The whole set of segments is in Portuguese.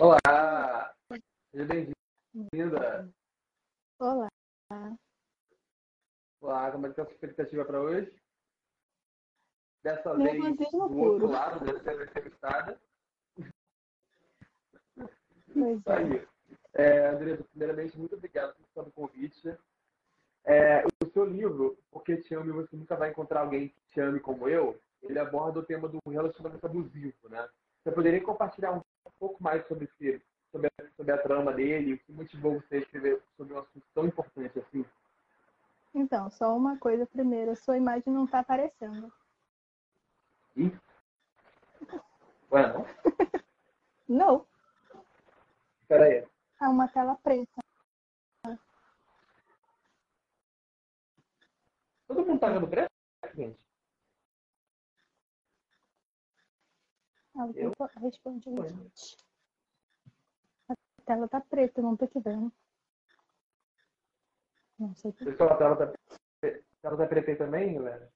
Olá! Seja bem-vinda! Olá! Olá, como é que tá a sua expectativa para hoje? Dessa vez, Nervosismo do puro. outro lado, deve ser entrevistada. Pois é. É, Andressa, primeiramente, muito obrigado por o convite. É, o seu livro, Porque Te Amo e Você Nunca Vai Encontrar Alguém que Te Ame Como Eu, ele aborda o tema do relacionamento abusivo, né? Você poderia compartilhar um pouco mais sobre, esse, sobre, a, sobre a trama dele, o que motivou você a escrever sobre um assunto tão importante assim? Então, só uma coisa primeiro, a sua imagem não tá aparecendo. Ih? Ué, não? Não, Espera aí. é uma tela preta. Todo mundo tá vendo preto, gente? Alguém Eu? responde Oi. gente. A tela tá preta, eu não tô te vendo. Não sei por Pessoal, a tela tá, a tela tá preta aí também, galera?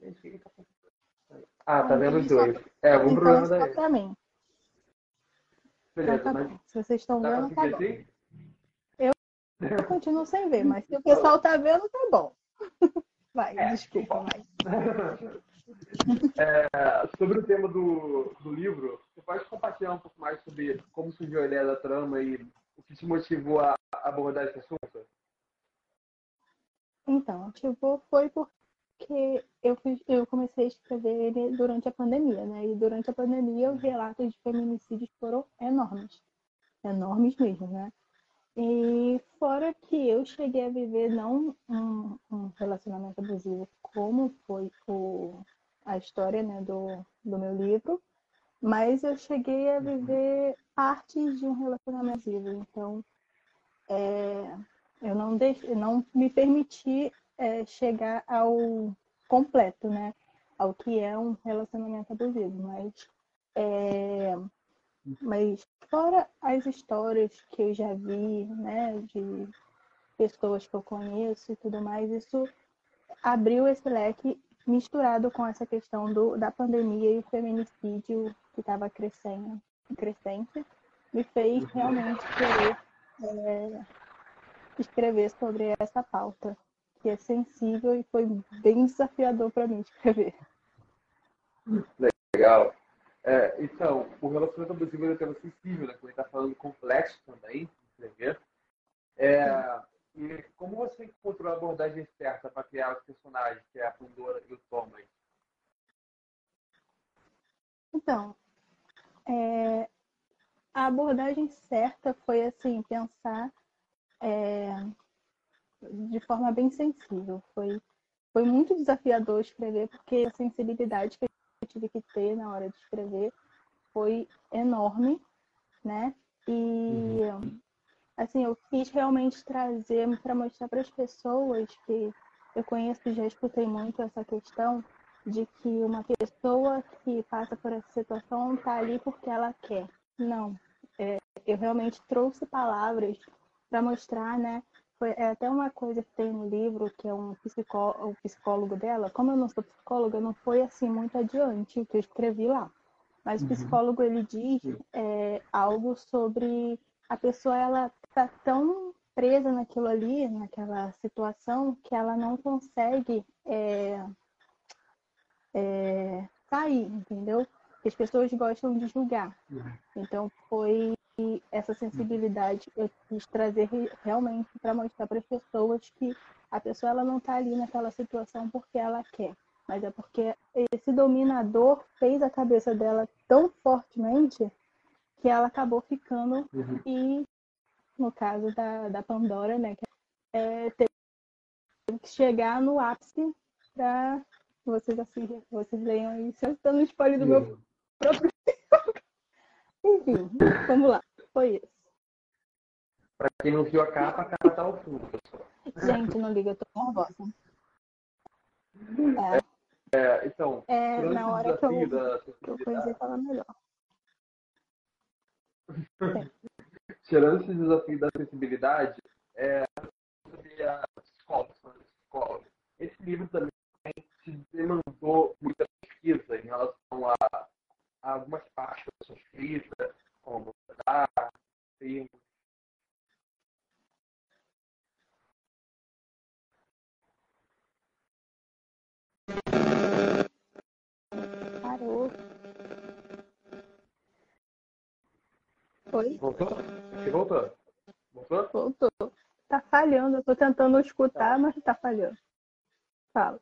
O que que tá? Ah, tá vendo os dois. É, algum Então, problema daí. pra mim. Beleza, tá mas bom. Se vocês estão vendo, tá seguir bom. assim? Eu continuo sem ver, mas se o pessoal tá vendo, tá bom. Vai, É, desculpa, vai. É, sobre o tema do, do livro, você pode compartilhar um pouco mais sobre como surgiu a ideia da trama e o que te motivou a abordar esse assunto? Então, tipo, foi porque eu, eu comecei a escrever ele durante a pandemia, né? E durante a pandemia os relatos de feminicídios foram enormes. Enormes mesmo, né? E fora que eu cheguei a viver não um, um relacionamento abusivo como foi o, a história né, do, do meu livro, mas eu cheguei a viver partes de um relacionamento abusivo. Então, é, eu não, deixe, não me permiti é, chegar ao completo, né? Ao que é um relacionamento abusivo. Mas, é, mas fora as histórias que eu já vi, né? De pessoas que eu conheço e tudo mais, isso abriu esse leque misturado com essa questão do, da pandemia e o feminicídio que estava crescendo, crescente, me fez realmente querer é, escrever sobre essa pauta, que é sensível e foi bem desafiador para mim escrever. Legal. É, então, o relacionamento abusivo é um tema sensível, né? Como ele está falando, complexo também, de escrever. É, e como você encontrou a abordagem certa para criar os personagens, que é a Pandora e o Thomas? Então, é, a abordagem certa foi assim, pensar é, de forma bem sensível. Foi, foi muito desafiador escrever, porque a sensibilidade que eu tive que ter na hora de escrever foi enorme, né? E assim, eu quis realmente trazer para mostrar para as pessoas que eu conheço e já escutei muito essa questão de que uma pessoa que passa por essa situação está ali porque ela quer. Não. É, eu realmente trouxe palavras para mostrar, né? Foi é até uma coisa que tem no livro, que é um psicó, o psicólogo dela. Como eu não sou psicóloga, não foi assim muito adiante o que eu escrevi lá. Mas o Uhum. psicólogo ele diz é, algo sobre a pessoa ela tá tão presa naquilo ali, naquela situação, que ela não consegue é, é, sair, entendeu? As pessoas gostam de julgar. Então foi essa sensibilidade que eu quis trazer re- realmente para mostrar para as pessoas que a pessoa ela não está ali naquela situação porque ela quer, mas é porque esse dominador fez a cabeça dela tão fortemente que ela acabou ficando Uhum. e no caso da, da Pandora, né, que é, teve que chegar no ápice para vocês assim, vocês leiam aí, se eu estou no spoiler do meu próprio Enfim, vamos lá. Foi isso. Para quem não viu a capa, a capa tá ao fundo. pessoal. Gente, não liga, eu tô nervosa. É, então, É, na hora que eu, da que eu conheci, tava melhor. Tirando esse desafio da sensibilidade, é, a psicóloga, sobre a psicóloga. Esse livro também te demandou muita pesquisa em relação a, a algumas partes da sua escrita, como dar, termos. Parou. Oi? Voltou? Você voltou? Voltou? Voltou. Tá falhando. Eu tô tentando escutar, mas tá falhando. Fala.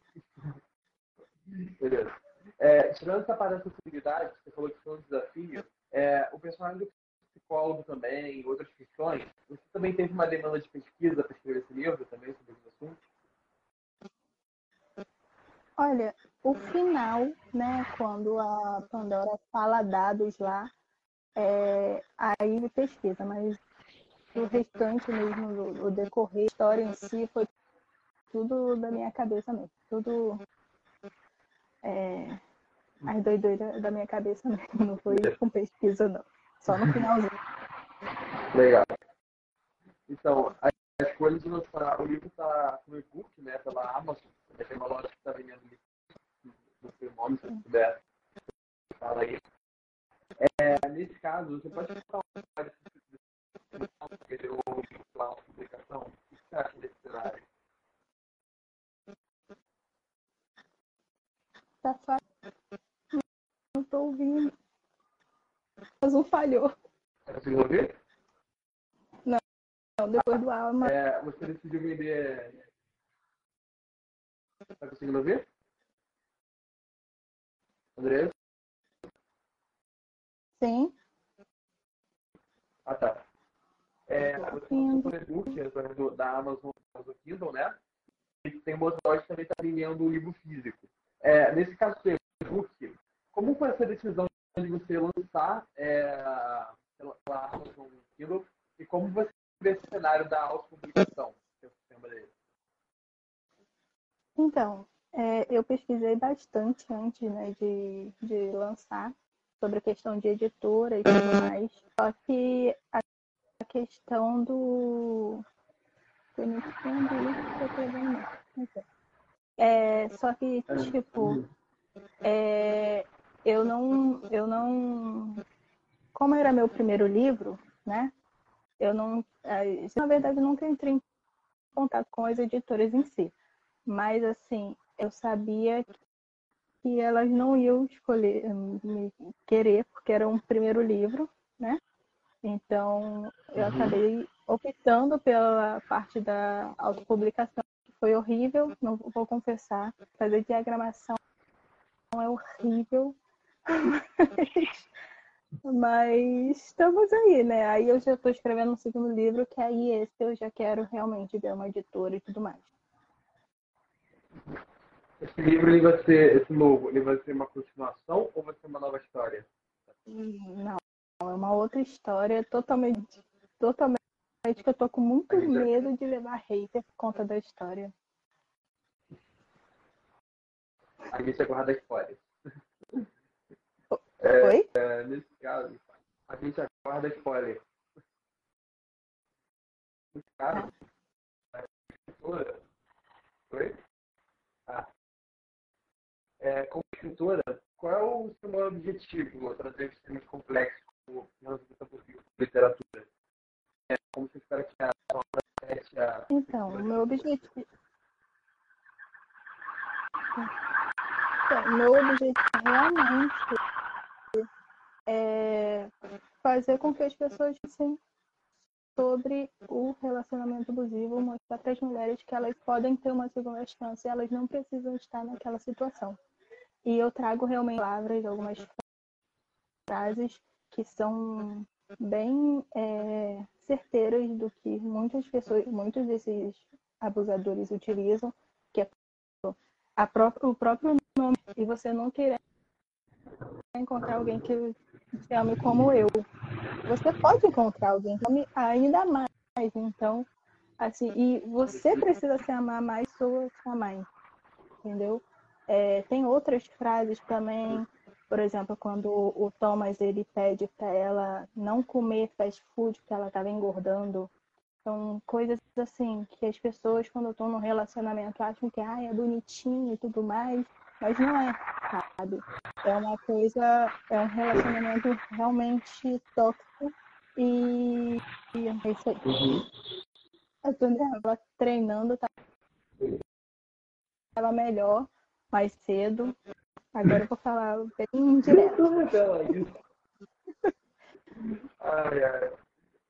Beleza. É, tirando essa parte da acessibilidade, você falou que foi um desafio, é, o personagem do psicólogo também, outras questões, você também teve uma demanda de pesquisa para escrever esse livro também sobre esse assunto? Olha, o final, né, quando a Pandora fala dados lá, é, aí ele pesquisa, mas o restante mesmo, o decorrer, a história em si, foi tudo da minha cabeça mesmo. Tudo é, as doideiras da minha cabeça mesmo. Não foi com pesquisa, não. Só no finalzinho. Legal. Então, a escolha de lançar o livro está no e-book, né, pela Amazon. Tem uma loja que está vendendo livro no seu nome, se puder. Fala aí. É, nesse caso, você pode falar um pouco da publicação? O que você acha desse cenário? Tá fácil. Não tô ouvindo. Mas um falhou. Tá conseguindo ouvir? Não, depois do ar, mas... É, você decidiu vender. Tá conseguindo ouvir? André? Sim. Ah, tá. É, você lançou o e-book através da Amazon, Amazon Kindle, né? E tem uma loja também está vendendo o livro físico. É, nesse caso do e-book, como foi essa decisão de você lançar é, pela, pela Amazon Kindle e como você vê esse cenário da autopublicação? Então, é, eu pesquisei bastante antes né, de, de lançar sobre a questão de editora e tudo mais. Só que a, questão do. É, só que, tipo, é, eu não. Eu não. Como era meu primeiro livro, né? Eu não. é, Na verdade, nunca entrei em contato com as editoras em si. Mas, assim, eu sabia que elas não iam escolher, me querer, porque era um primeiro livro, né? Então, eu Uhum. acabei optando pela parte da autopublicação, que foi horrível, não vou confessar. Fazer diagramação é horrível. Mas estamos aí, né? Aí eu já estou escrevendo um segundo livro, que aí esse eu já quero realmente ver uma editora e tudo mais. Esse livro ele vai ser, esse novo, ele vai ser uma continuação ou vai ser uma nova história? Não, é uma outra história totalmente, totalmente que eu tô com muito medo de levar hater por conta da história. A gente aguarda spoilers. Oi? É, nesse caso, a gente aguarda spoiler. Nesse caso, a escritora. Oi? É, como escritora, qual é o seu maior objetivo trazer temas complexos como literatura? É, como você espera que a obra teste a Então, o meu objetivo. Então, meu objetivo realmente é fazer com que as pessoas pensem sobre o relacionamento abusivo, mostrar para as mulheres que elas podem ter uma segunda chance elas não precisam estar naquela situação. E eu trago realmente palavras, algumas frases que são bem é, certeiras do que muitas pessoas, muitos desses abusadores utilizam, que é a o próprio nome e você não querer encontrar alguém que te ame como eu. Você pode encontrar alguém que ame ainda mais, então, assim, e você precisa se amar mais sua sua mãe, entendeu? É, tem outras frases também, por exemplo, quando o Thomas ele pede para ela não comer fast food porque ela estava engordando. São coisas assim que as pessoas quando estão num relacionamento acham que ah, é bonitinho e tudo mais, mas não é, sabe? É uma coisa, é um relacionamento realmente tóxico e, e é isso aí. Uhum. Ela treinando, tá? Ela melhor, mais cedo. Agora eu vou falar bem direto. ai, ai.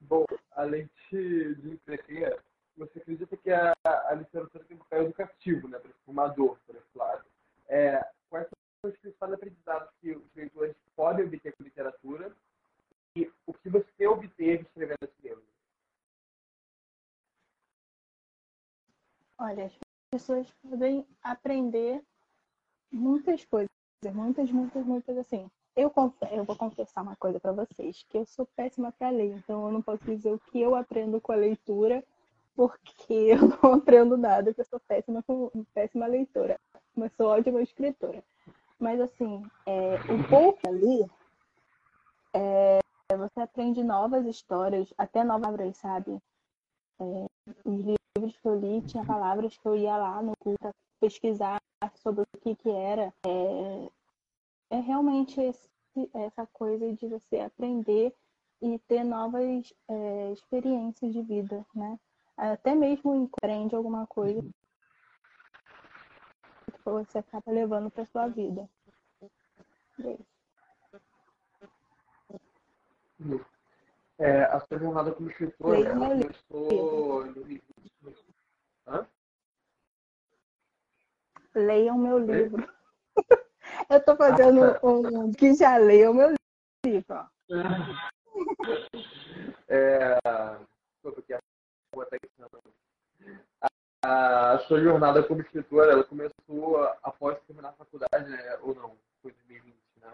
Bom, além de, entreter, você acredita que a, a literatura tem um papel educativo, né, para o formador, por esse lado. É, quais são os principais aprendizados que os leitores podem obter com literatura e o que você obteve escrevendo esse livro? Olha, as pessoas podem aprender muitas coisas, muitas, muitas, muitas assim. Eu, eu vou confessar uma coisa para vocês, que eu sou péssima para ler, então eu não posso dizer o que eu aprendo com a leitura, porque eu não aprendo nada, porque eu sou péssima, péssima leitora, mas sou ótima escritora. Mas assim, é, um pouco ali, é, você aprende novas histórias, até novas palavras, sabe? É, os livros que eu li tinha palavras que eu ia lá no para pesquisar sobre o que que era. É, é realmente esse, essa coisa de você aprender e ter novas é, experiências de vida, né? Até mesmo empreende alguma coisa que você acaba levando para sua vida. É, a sua jornada como escritora Leia ela começou em 2020. Hã? Leiam meu livro. Eu estou fazendo ah, tá. um que já leia o meu livro. É, porque a, a sua jornada como escritora, ela começou após terminar a faculdade, né? Ou não? Foi 2020, né?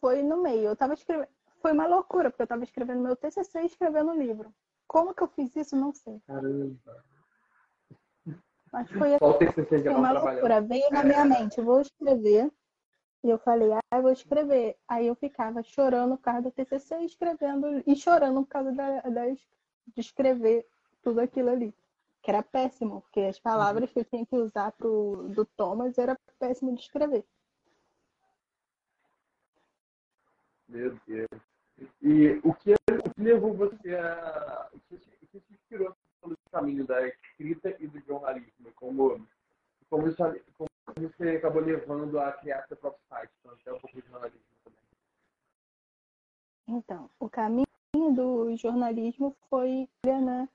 Foi no meio. Eu estava escrevendo. Foi uma loucura, porque eu estava escrevendo meu TCC e escrevendo o livro. Como que eu fiz isso? Não sei. Caramba. Mas foi, TCC foi uma loucura. Veio na minha mente, vou escrever. E eu falei, ah, eu vou escrever. Aí eu ficava chorando por causa do TCC e escrevendo, e chorando por causa da, das, de escrever tudo aquilo ali. Que era péssimo, porque as palavras que eu tinha que usar pro, do Thomas era péssimo de escrever. Meu Deus. E o que, o que levou você a. O que, o que te inspirou pelo caminho da escrita e do jornalismo? Como, como, você, como você acabou levando a criar seu próprio site? Então, até um pouco de jornalismo também. Então, o caminho do jornalismo foi, né,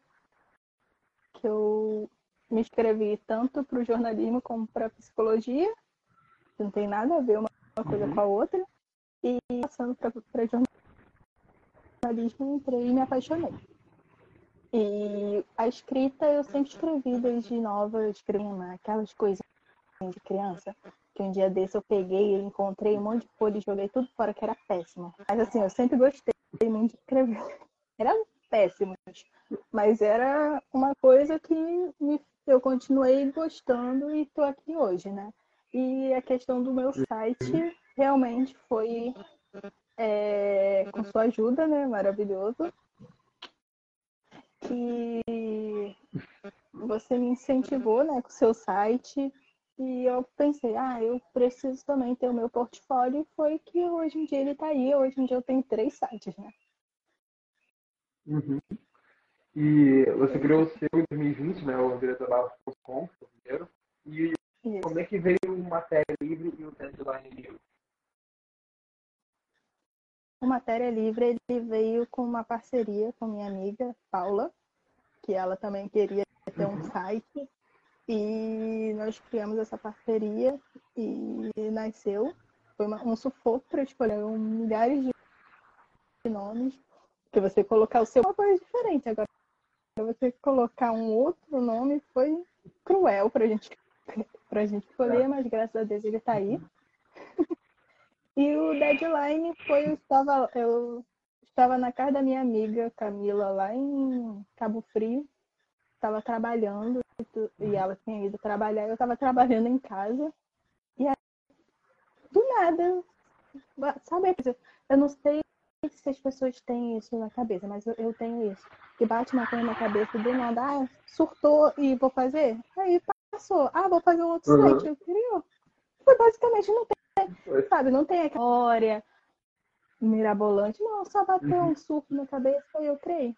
que eu me inscrevi tanto para o jornalismo como para a psicologia, não tem nada a ver uma coisa uhum. com a outra, e passando para jornalismo, entrei e me apaixonei. E a escrita eu sempre escrevi desde nova, escrevendo aquelas coisas de criança, que um dia desse eu peguei e encontrei um monte de folha e joguei tudo fora, que era péssimo. Mas assim, eu sempre gostei muito de escrever. Era péssimo, mas era uma coisa que me, eu continuei gostando e estou aqui hoje, né? E a questão do meu site realmente foi é, com sua ajuda, né? Maravilhoso. Que você me incentivou, né, com o seu site. E eu pensei, ah, eu preciso também ter o meu portfólio. E foi que hoje em dia ele está aí. Hoje em dia eu tenho três sites, né? Uhum. E você criou o seu em 2020, né? O diretor.com, primeiro. E Isso. como é que veio o Matéria Livre e o Deadline Livre? O Matéria Livre ele veio com uma parceria com minha amiga Paula, que ela também queria ter um site. E nós criamos essa parceria e nasceu. Foi uma, um sufoco para escolher um, milhares de nomes. Porque você colocar o seu é uma coisa diferente. Agora, você colocar um outro nome foi cruel para gente, a gente escolher, mas graças a Deus ele está aí. E o deadline foi, eu estava, eu estava na casa da minha amiga Camila, lá em Cabo Frio. Estava trabalhando e ela tinha ido trabalhar, eu estava trabalhando em casa. E aí, do nada, sabe, eu não sei se as pessoas têm isso na cabeça, mas eu, eu tenho isso. Que bate uma coisa na cabeça do nada, ah, surtou e vou fazer. Aí passou, ah, vou fazer um outro uhum. site. Eu queria basicamente não tem, sabe, não tem a história mirabolante, não, só bateu uhum. um surto na cabeça e eu criei.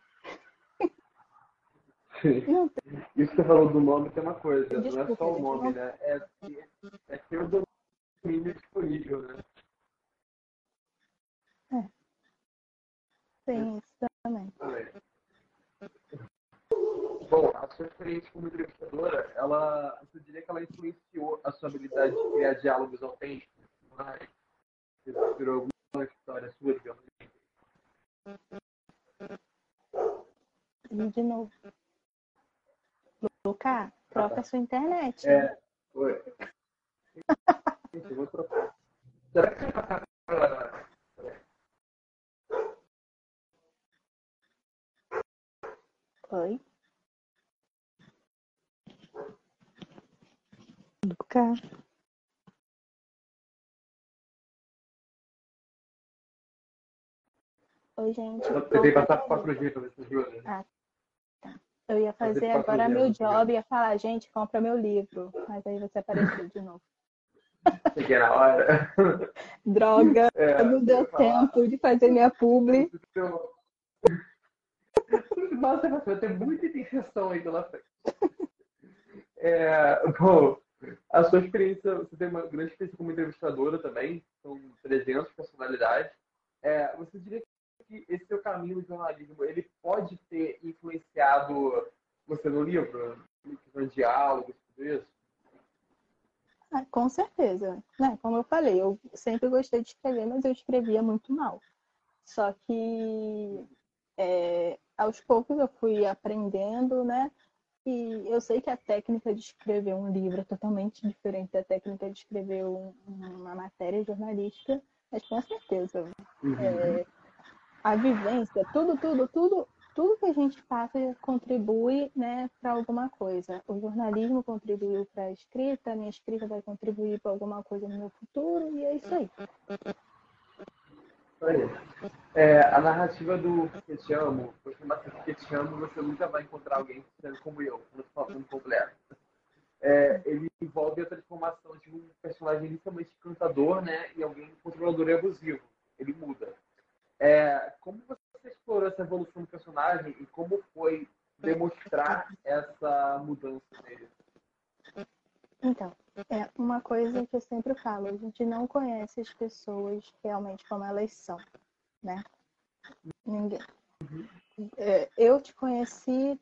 Sim. Isso que você falou do nome tem uma coisa, Desculpa, não é só o nome, não... né? É, é ter o domínio disponível, né? É. Tem isso também. Bom, a sua experiência como entrevistadora, ela, você diria que ela influenciou a sua habilidade de criar diálogos autênticos? Mas você virou alguma história sua, digamos assim? De novo. Luca, troca a sua internet. É, foi. eu vou trocar. Será que você vai Oi. Luca. Oi, gente. Eu tentei passar para 4G para ver se ajuda. Ah, tá. Eu ia fazer agora meu job, ia falar, gente, compra meu livro. Mas aí você apareceu de novo. Cheguei na hora. Droga, é, não deu tempo de fazer minha publi. Nossa, vai ter muita intenção aí pela frente. É, bom, a sua experiência, você tem uma grande experiência como entrevistadora também, são 300 personalidades. É, você diria que esse seu caminho no jornalismo, ele pode ter influenciado você no livro? No diálogo, tudo isso? Ah, com certeza. Né? Como eu falei, eu sempre gostei de escrever, mas eu escrevia muito mal. Só que é, aos poucos eu fui aprendendo, né? E eu sei que a técnica de escrever um livro é totalmente diferente da técnica de escrever um, uma matéria jornalística, mas com certeza. Uhum. É, a vivência, tudo, tudo, tudo, tudo que a gente passa contribui né, para alguma coisa. O jornalismo contribuiu para a escrita, a minha escrita vai contribuir para alguma coisa no meu futuro, e é isso aí. É, a narrativa do Que Te Amo, mais Que Te Amo, você nunca vai encontrar alguém sendo como eu, no completo. É, ele envolve a transformação de um personagem inicialmente cantador, né, e alguém controlador e abusivo. Ele muda. É, como você explorou essa evolução do personagem e como foi demonstrar essa mudança nele? Então, é uma coisa que eu sempre falo, a gente não conhece as pessoas realmente como elas são, né? Ninguém. É, eu te conheci,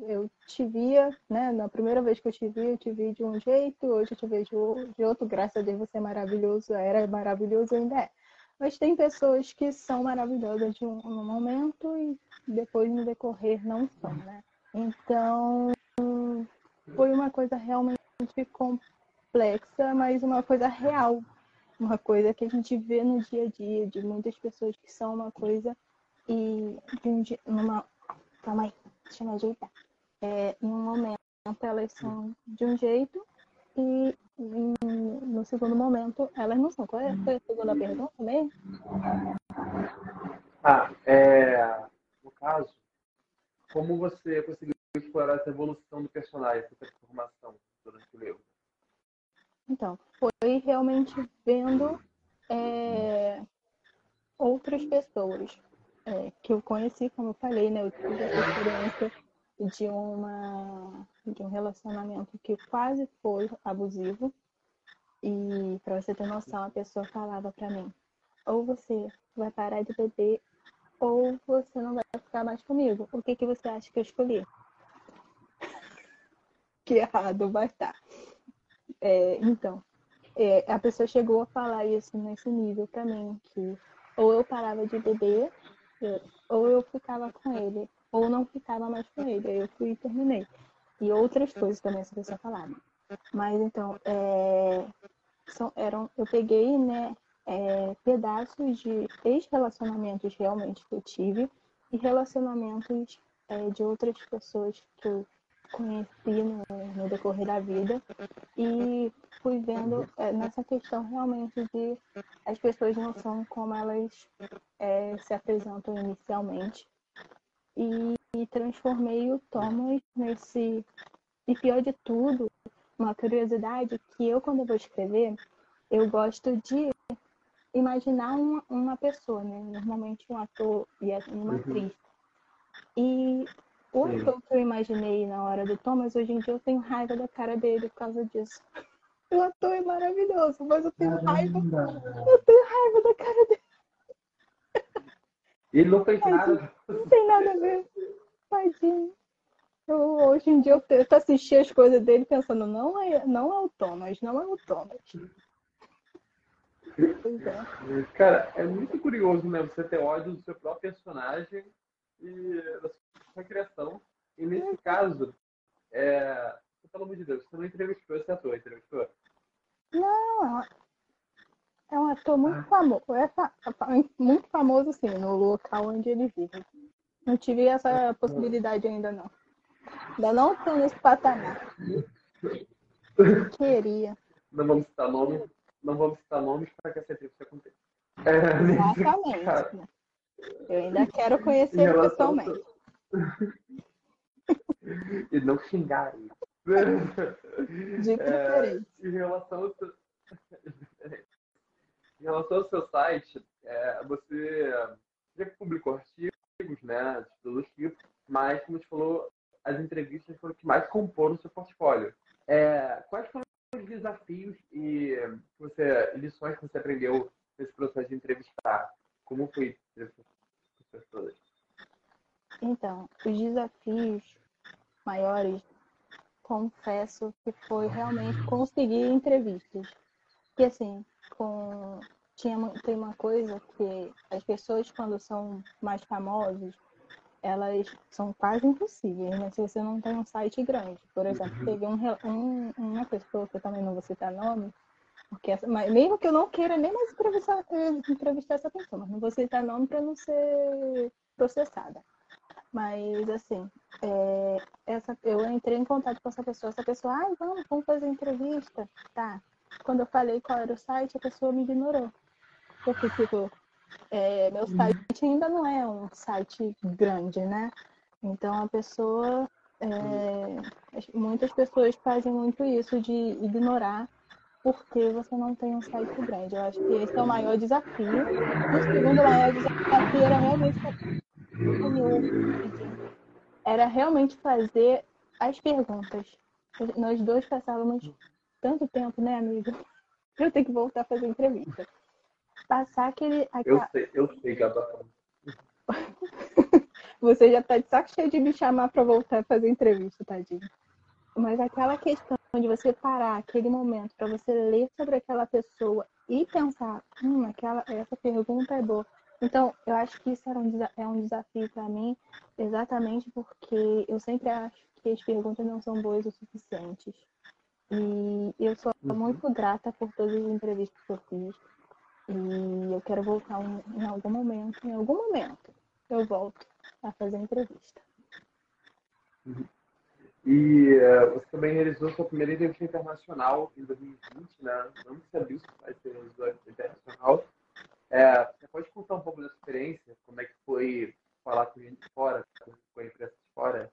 eu te via, né? Na primeira vez que eu te vi, eu te vi de um jeito, hoje eu te vejo de outro, graças a Deus você é maravilhoso, era maravilhoso, ainda é. Mas tem pessoas que são maravilhosas de um, um momento e depois no decorrer não são, né? Então, foi uma coisa realmente complexa, mas uma coisa real. Uma coisa que a gente vê no dia a dia, de muitas pessoas que são uma coisa e de um dia, numa. Calma aí, deixa eu ajeitar. É, em um momento elas são de um jeito e no segundo momento elas não são. Qual é, a segunda pergunta mesmo? Ah, é, no caso, como você conseguiu explorar essa evolução do personagem, essa transformação? durante o livro? Então, foi realmente vendo é, outras pessoas é, que eu conheci, como eu falei, né? Eu tive essa experiência de, uma, de um relacionamento que quase foi abusivo. E para você ter noção, a pessoa falava para mim: ou você vai parar de beber, ou você não vai ficar mais comigo. O que, que você acha que eu escolhi? que errado vai estar. É, então, é, a pessoa chegou a falar isso nesse nível para mim, que ou eu parava de beber, ou eu ficava com ele, ou não ficava mais com ele. Aí eu fui e terminei. E outras coisas também essa pessoa falava. Mas então, é, são, eram, eu peguei né, é, pedaços de ex-relacionamentos realmente que eu tive e relacionamentos é, de outras pessoas que eu conheci no, no decorrer da vida e fui vendo é, nessa questão realmente de as pessoas não são como elas é, se apresentam inicialmente e, e transformei o Thomas nesse e pior de tudo uma curiosidade que eu quando eu vou escrever eu gosto de imaginar uma, uma pessoa, né? Normalmente um ator e uma uhum. atriz. E o ator que eu imaginei na hora do Thomas, hoje em dia eu tenho raiva da cara dele por causa disso. O ator é maravilhoso, mas eu tenho raiva. Eu tenho raiva da cara dele. Ele não fez nada. Não tem nada a ver. Tadinho. Eu, hoje em dia eu tento assistir as coisas dele pensando, não é, não é o Thomas, não é o Thomas. É. Cara, é muito curioso, né? Você ter ódio do seu próprio personagem e da sua criação. E nesse caso, é... pelo amor de Deus, você não entrevistou esse ator, entrevistou? Não, é um ator muito ah. famoso. É muito famoso, sim, no local onde ele vive. Não tive essa possibilidade ainda, não. Ainda não estou nesse patamar. Queria. Não vamos citar nomes, não vamos citar nomes para que essa entrevista aconteça. É, Exatamente. Né? Eu ainda quero conhecer pessoalmente. e não xingar ele. De preferência. É, em relação ao relação ao seu site, é, você já publicou artigos, né, de todos os tipos, mas, como você falou, as entrevistas foram o que mais compõem o seu portfólio. É, quais foram os desafios e você, lições que você aprendeu nesse processo de entrevistar? Como foi todas? Então, os desafios maiores, confesso que foi realmente conseguir entrevistas. Que assim, com tinha tem uma coisa que as pessoas quando são mais famosas elas são quase impossíveis, né? Se você não tem um site grande. Por exemplo, teve um, um, uma pessoa, que eu também não vou citar nome, porque essa, mas mesmo que eu não queira nem mais entrevistar, entrevistar essa pessoa, mas não vou citar nome para não ser processada. Mas, assim, é, essa, eu entrei em contato com essa pessoa. Essa pessoa, ai, ah, vamos, vamos fazer entrevista. Tá. Quando eu falei qual era o site, a pessoa me ignorou. Porque, tipo, é, meu uhum. site ainda não é um site grande, né? Então a pessoa. É, muitas pessoas fazem muito isso de ignorar porque você não tem um site grande. Eu acho que esse é o maior desafio. O segundo maior desafio era realmente era realmente fazer as perguntas. Nós dois passávamos tanto tempo, né, amigo? Eu tenho que voltar a fazer entrevista passar aquele. Eu sei, eu sei, Gabata. Você já tá de saco cheio de me chamar para voltar a fazer entrevista, tadinho. Mas aquela questão de você parar aquele momento para você ler sobre aquela pessoa e pensar, hum, aquela, essa pergunta é boa. Então, eu acho que isso era um, é um desafio para mim, exatamente porque eu sempre acho que as perguntas não são boas o suficientes. E eu sou uhum. muito grata por todas as entrevistas que eu fiz. E eu quero voltar um, em algum momento, em algum momento, eu volto a fazer entrevista. Uhum. E uh, você também realizou sua primeira entrevista internacional em 2020, né? Não sabia se vai ser internacional. É, você pode contar um pouco dessa experiência? Como é que foi falar com gente de fora? Foi a imprensa de fora?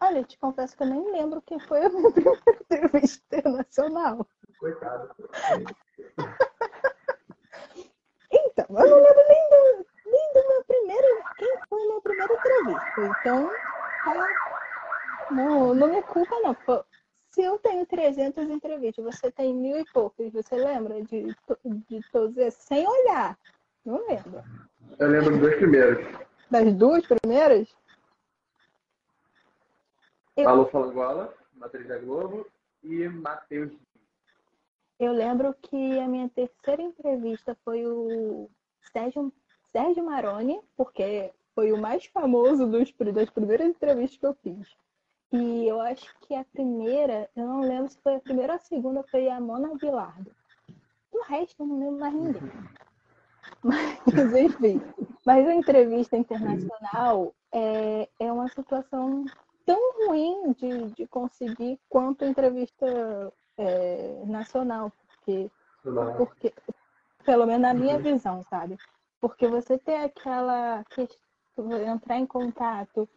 Olha, eu te confesso que eu nem lembro quem foi a minha primeira entrevista internacional. Coitado. Então, eu não lembro nem do, nem do meu primeiro. Quem foi a minha primeira entrevista? Então, não, não me culpa, não. Se eu tenho 300 entrevistas, você tem mil e poucos, você lembra de, de todos esses? Sem olhar. Não lembro. Eu lembro dos dois primeiros. Das duas primeiras? Eu... Alô Falangola, Matriz da Globo e Matheus eu lembro que a minha terceira entrevista foi o Sérgio, Sérgio Maroni, porque foi o mais famoso dos, das primeiras entrevistas que eu fiz. E eu acho que a primeira, eu não lembro se foi a primeira ou a segunda, foi a Mona Bilardo. Do resto, eu não lembro mais ninguém. Mas, enfim. Mas a entrevista internacional é, é uma situação tão ruim de, de conseguir quanto a entrevista é, nacional, porque, porque, pelo menos na minha visão, sabe? Porque você tem aquela questão, entrar em contato,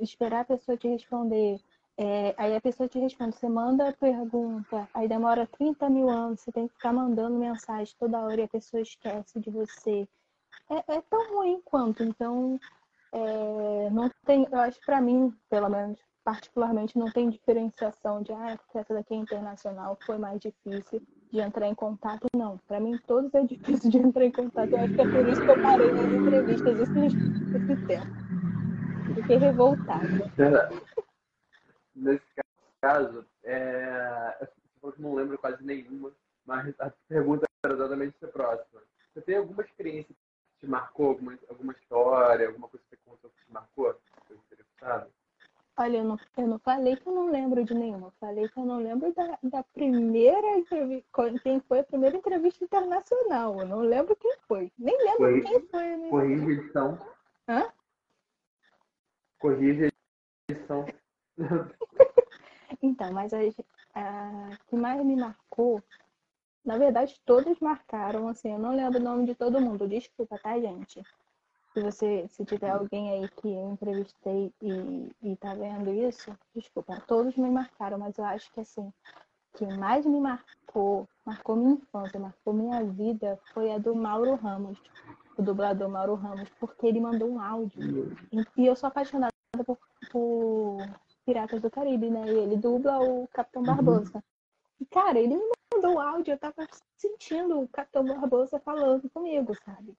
esperar a pessoa te responder, É, aí a pessoa te responde, você manda a pergunta, aí demora 30 mil anos, você tem que ficar mandando mensagem toda hora e a pessoa esquece de você. É, é tão ruim quanto, então é, não tem, eu acho para mim, pelo menos, particularmente, não tem diferenciação de ah, essa daqui é internacional, foi mais difícil de entrar em contato, não. Para mim, todos é difícil de entrar em contato. Eu acho que é por isso que eu parei nas entrevistas esse, esse tempo. Fiquei revoltada. Nesse caso, é... eu não lembro quase nenhuma, mas a pergunta era exatamente essa próxima. Você tem alguma experiência que te marcou, alguma, alguma história, alguma coisa que você contou que te marcou? Que interessado? Olha, eu não, eu não falei que eu não lembro de nenhuma. Eu falei que eu não lembro da, da primeira entrevista. Quem foi a primeira entrevista internacional. Eu não lembro quem foi. Nem lembro foi, quem foi. Né? Corrige a edição. Hã? Corrige a edição. então, mas a, a que mais me marcou, na verdade, todas marcaram, assim, eu não lembro o nome de todo mundo. Desculpa, tá, gente? Se você, se tiver alguém aí que eu entrevistei e, e tá vendo isso, desculpa, todos me marcaram, mas eu acho que assim, que mais me marcou, marcou minha infância, marcou minha vida, foi a do Mauro Ramos, o dublador Mauro Ramos, porque ele mandou um áudio. E eu sou apaixonada por, por Piratas do Caribe, né? E ele dubla o Capitão uhum. Barbosa. E, cara, ele me mandou o áudio, eu tava sentindo o Capitão Barbosa falando comigo, sabe?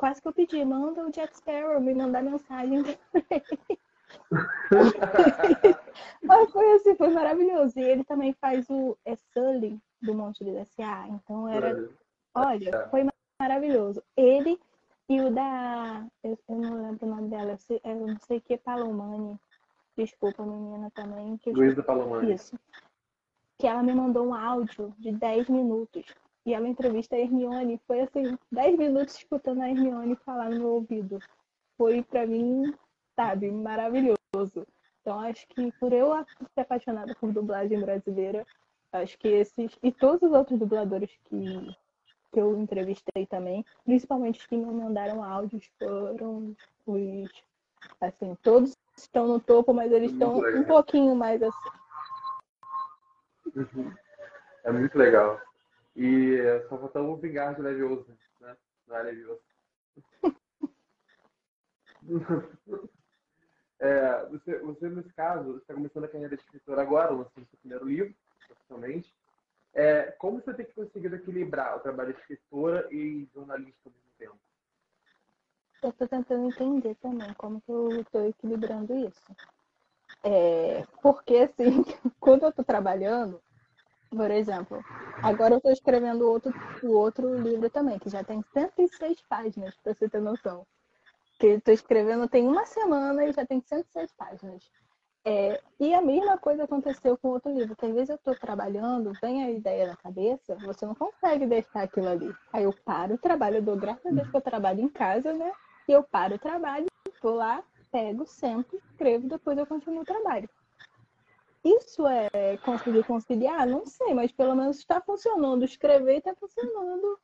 Quase que eu pedi, manda o Jack Sparrow me mandar mensagem Mas foi assim, foi maravilhoso. E ele também faz o é Sully do Monte de S.A. Então era. Olha, foi maravilhoso. Ele e o da. Eu, eu não lembro o nome dela, eu, sei, eu não sei que é Palomani. Desculpa, menina também. Que Luísa Palomani. Isso. Que ela me mandou um áudio de 10 minutos e ela entrevista a Hermione. Foi assim, 10 minutos escutando a Hermione falar no meu ouvido. Foi para mim, sabe, maravilhoso. Então acho que por eu ser apaixonada por dublagem brasileira, acho que esses e todos os outros dubladores que, que eu entrevistei também, principalmente os que me mandaram áudios, foram os assim, todos estão no topo, mas eles estão um pouquinho mais assim. Uhum. É muito legal. E só faltava o vingar de Levioso, né? Não é Levioso. é, você, você, nesse caso, está começando a carreira de escritor agora, lançando seu primeiro livro, profissionalmente. É, como você tem que equilibrar o trabalho de escritora e jornalista ao mesmo tempo? Eu estou tentando entender também como que eu estou equilibrando isso. É, porque, assim, quando eu estou trabalhando, por exemplo, agora eu estou escrevendo outro, o outro livro também, que já tem 106 páginas, para você ter noção. Que estou escrevendo tem uma semana e já tem 106 páginas. É, e a mesma coisa aconteceu com outro livro, que às vezes eu estou trabalhando, vem a ideia na cabeça, você não consegue deixar aquilo ali. Aí eu paro o trabalho, eu dou graças a Deus que eu trabalho em casa, né? E eu paro o trabalho, vou lá, pego, sento, escrevo, depois eu continuo o trabalho. Isso é conseguir conciliar? Não sei, mas pelo menos está funcionando. Escrever está funcionando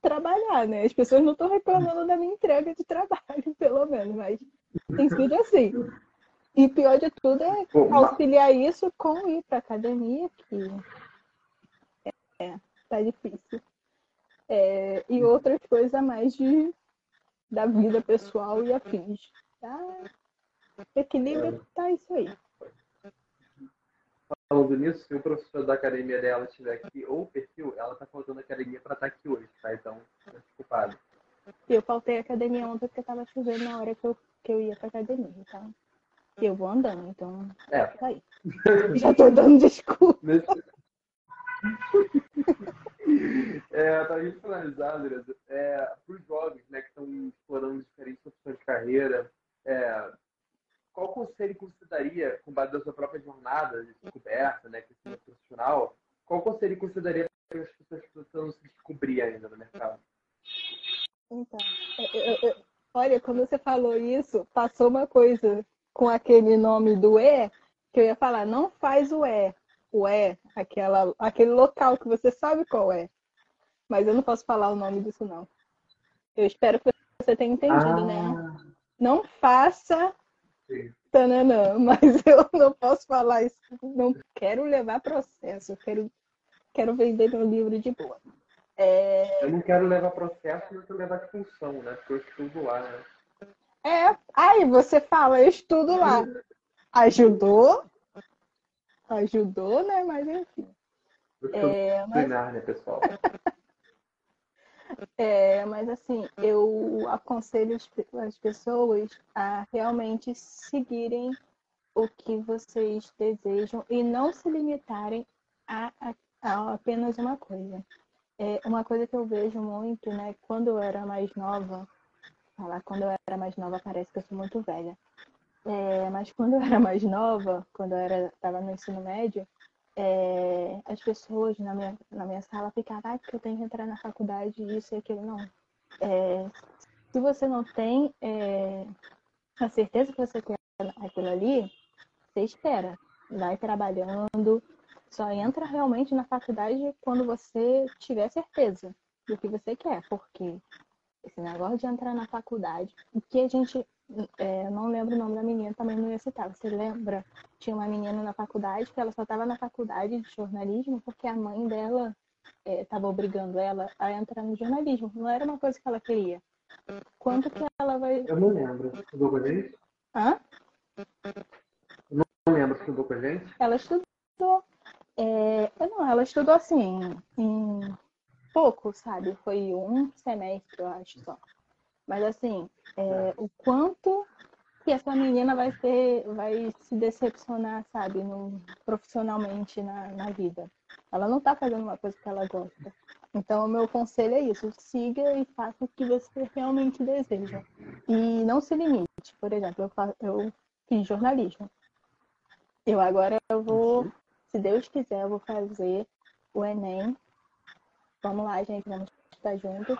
trabalhar, né? As pessoas não estão reclamando da minha entrega de trabalho, pelo menos, mas tem sido assim. E pior de tudo é auxiliar isso com ir para academia, que é, tá difícil. É, e outras coisas a mais de, da vida pessoal e afins. Tá? Equilíbrio tá isso aí falando nisso, se o professor da academia dela estiver aqui, ou o perfil, ela tá faltando academia para estar tá aqui hoje, tá? Então, desculpado. Eu faltei a academia ontem porque tava chovendo na hora que eu, que eu ia pra academia, tá? E eu vou andando, então. É. Tá aí. Já tô dando desculpa. É, pra gente finalizar, André, é, para os jovens né, que estão explorando diferentes opções de carreira, é, qual conselho que você daria, com base na sua própria jornada de descoberta, né, crescimento profissional, qual conselho que você daria para as pessoas que estão se descobrir ainda no mercado? Então, eu, eu, olha, quando você falou isso, passou uma coisa com aquele nome do E, que eu ia falar, não faz o E. O E, aquela, aquele local que você sabe qual é. Mas eu não posso falar o nome disso, não. Eu espero que você tenha entendido, né? ah. né? Não faça tananã, mas eu não posso falar isso, não quero levar processo, eu quero, quero vender meu livro de boa. É... Eu não quero levar processo, mas eu quero levar expulsão, né? Porque eu estudo lá, né? É, aí você fala, eu estudo lá. Ajudou, ajudou, né? Mas enfim. É, mas... né, pessoal? é, mas assim, eu aconselho as pessoas a realmente seguirem o que vocês desejam e não se limitarem a, a, a apenas uma coisa. É uma coisa que eu vejo muito, né? Quando eu era mais nova, falar quando eu era mais nova parece que eu sou muito velha. É, mas quando eu era mais nova, quando eu estava no ensino médio, é, as pessoas na minha, na minha sala ficavam, ah, porque eu tenho que entrar na faculdade, isso e aquilo. Não. É, se você não tem é, a certeza que você quer aquilo ali, você espera. Vai trabalhando, só entra realmente na faculdade quando você tiver certeza do que você quer, porque esse negócio de entrar na faculdade, o que a gente é, não lembro o nome da menina, também não ia citar. Você lembra? Tinha uma menina na faculdade que ela só estava na faculdade de jornalismo porque a mãe dela estava é, obrigando ela a entrar no jornalismo. Não era uma coisa que ela queria. Quanto que ela vai. Eu não lembro. Estudou com a gente? Hã? Eu não lembro. Estudou com a gente? Ela estudou. É... Não, ela estudou assim, em pouco, sabe? Foi um semestre, eu acho só. Mas assim, é, o quanto que essa menina vai ser, vai se decepcionar, sabe, no, profissionalmente na, na vida. Ela não está fazendo uma coisa que ela gosta. Então, o meu conselho é isso: siga e faça o que você realmente deseja. E não se limite. Por exemplo, eu, faço, eu fiz jornalismo. Eu agora eu vou, se Deus quiser, eu vou fazer o Enem. Vamos lá, gente, vamos estar juntos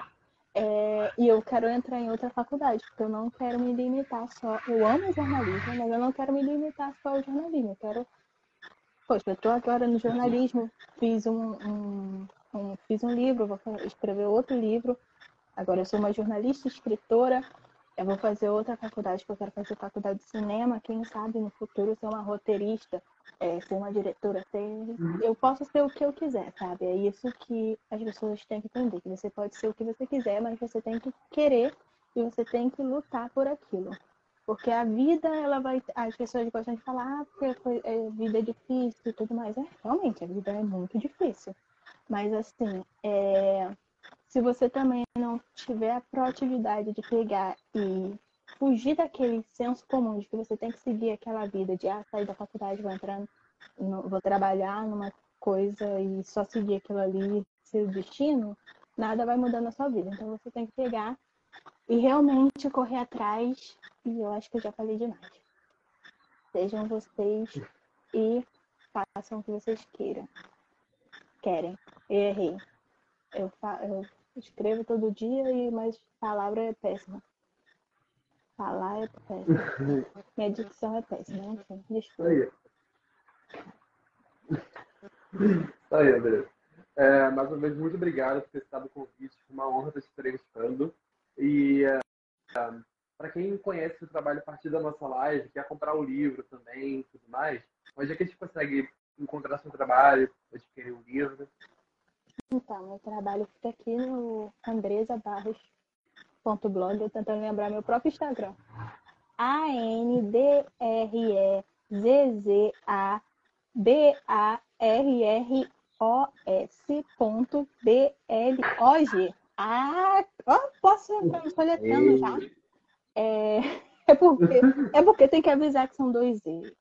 é, e eu quero entrar em outra faculdade, porque eu não quero me limitar só. Eu amo jornalismo, mas eu não quero me limitar só ao jornalismo. Eu quero. Poxa, eu estou agora no jornalismo, fiz um, um, um, fiz um livro, vou escrever outro livro. Agora eu sou uma jornalista, escritora. Eu vou fazer outra faculdade, que eu quero fazer faculdade de cinema. Quem sabe no futuro ser uma roteirista é, ser uma diretora, ser... Uhum. eu posso ser o que eu quiser, sabe? É isso que as pessoas têm que entender, que você pode ser o que você quiser, mas você tem que querer e você tem que lutar por aquilo. Porque a vida, ela vai. As pessoas gostam de falar, ah, porque foi, é, vida é difícil e tudo mais. É, realmente, a vida é muito difícil. Mas, assim, é... se você também não tiver a proatividade de pegar e fugir daquele senso comum de que você tem que seguir aquela vida de ah, sair da faculdade, vou entrar, no, vou trabalhar numa coisa e só seguir aquilo ali, seu destino, nada vai mudar na sua vida. Então você tem que pegar e realmente correr atrás. E eu acho que eu já falei demais. Sejam vocês e façam o que vocês queiram. Querem. Eu errei. Eu, eu escrevo todo dia, e mas palavra é péssima. Falar é péssimo. Minha dicção é péssima, enfim, desculpa. Aí. Aí, André. É, mais uma vez, muito obrigado por ter estado o convite. Foi uma honra estar te entrevistando. E é, para quem conhece o trabalho a partir da nossa live, quer comprar o livro também tudo mais, onde é que a gente consegue encontrar seu trabalho, adquirir o livro? Então, meu trabalho fica aqui no Andresa Barros blog, eu tentando lembrar meu próprio Instagram. A-N-D-R-E-Z-A-B-A-R-R-O-S ponto B-L-O-G. Ah, posso ir soletando já. É, é, porque, é porque tem que avisar que são dois E.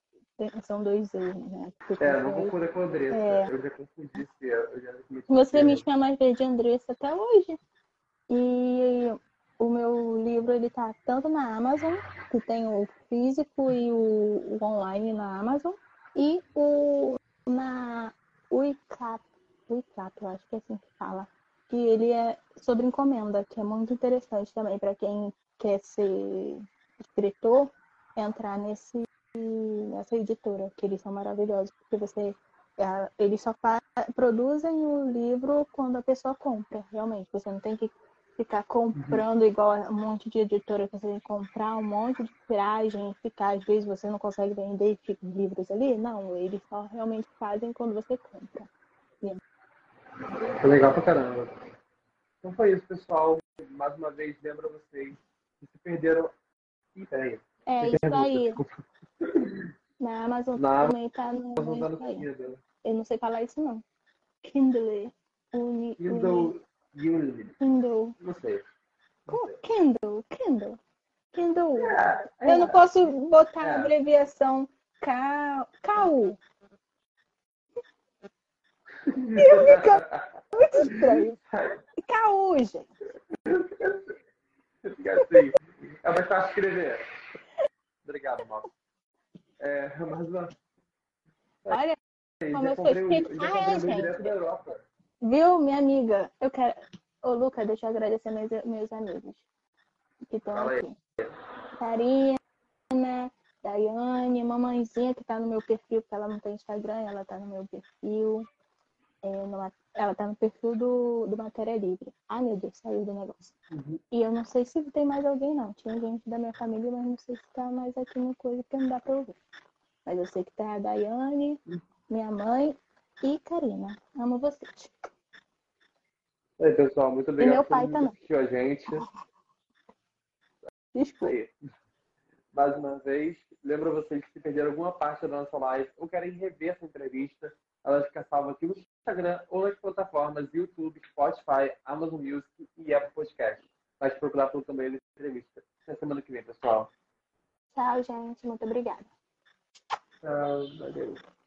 São dois E, né? Porque é, não confundo com a Andressa. É... Eu já confundi esse eu já Você me chama de Andressa até hoje. E o meu livro ele tá tanto na Amazon, que tem o físico e o, o online na Amazon, e o na Wicap, Wicap, eu acho que é assim que fala, que ele é sobre encomenda, que é muito interessante também para quem quer ser escritor, entrar nesse nessa editora, que eles são maravilhosos, porque você é, eles só produzem o livro quando a pessoa compra, realmente. Você não tem que ficar comprando igual um monte de editora que você tem que comprar um monte de tiragem, ficar, às vezes você não consegue vender fica livros ali. Não, eles só realmente fazem quando você compra. Foi legal pra caramba. Então foi isso, pessoal. Mais uma vez, lembro a vocês que se perderam. Ih, peraí. É isso aí. Na Amazon Na também tá no. Amazon tá no. Kindle. Eu não sei falar isso não. Kindle. Uni, uni, Kindle. Kindle. Não sei. Não sei. Kindle. Kindle. Kindle. É, Eu não posso botar É. a abreviação K... KU. Muito estranho. KU, gente. Fica assim. É mais fácil escrever. Obrigado, Mal. É, mas. Olha, Como eu sou Ah, é, o gente. direto da Europa. Viu, minha amiga? Eu quero. Ô, Luca, deixa eu agradecer meus, meus amigos que estão aqui. Karina, Daiane, mamãezinha que tá no meu perfil, porque ela não tem Instagram, ela tá no meu perfil. É, no- ela tá no perfil do, do Matéria Livre. Ai, meu Deus, saiu do negócio. Uhum. E eu não sei se tem mais alguém, não. Tinha gente da minha família, mas não sei se tá mais aqui no coisa, porque não dá pra ouvir. Mas eu sei que tá a Daiane, minha mãe e Karina. Amo vocês. Aí, pessoal, muito obrigado meu por pai também. assistiu a gente. Isso Desculpa. aí. Mais uma vez, lembro vocês que se perderam alguma parte da nossa live ou querem rever essa entrevista, ela fica salva aqui no Instagram ou nas plataformas YouTube, Spotify, Amazon Music e Apple Podcast. Mas procurar pelo também da entrevista. Até semana que vem, pessoal. Tchau, gente. Muito obrigada. Tchau, valeu.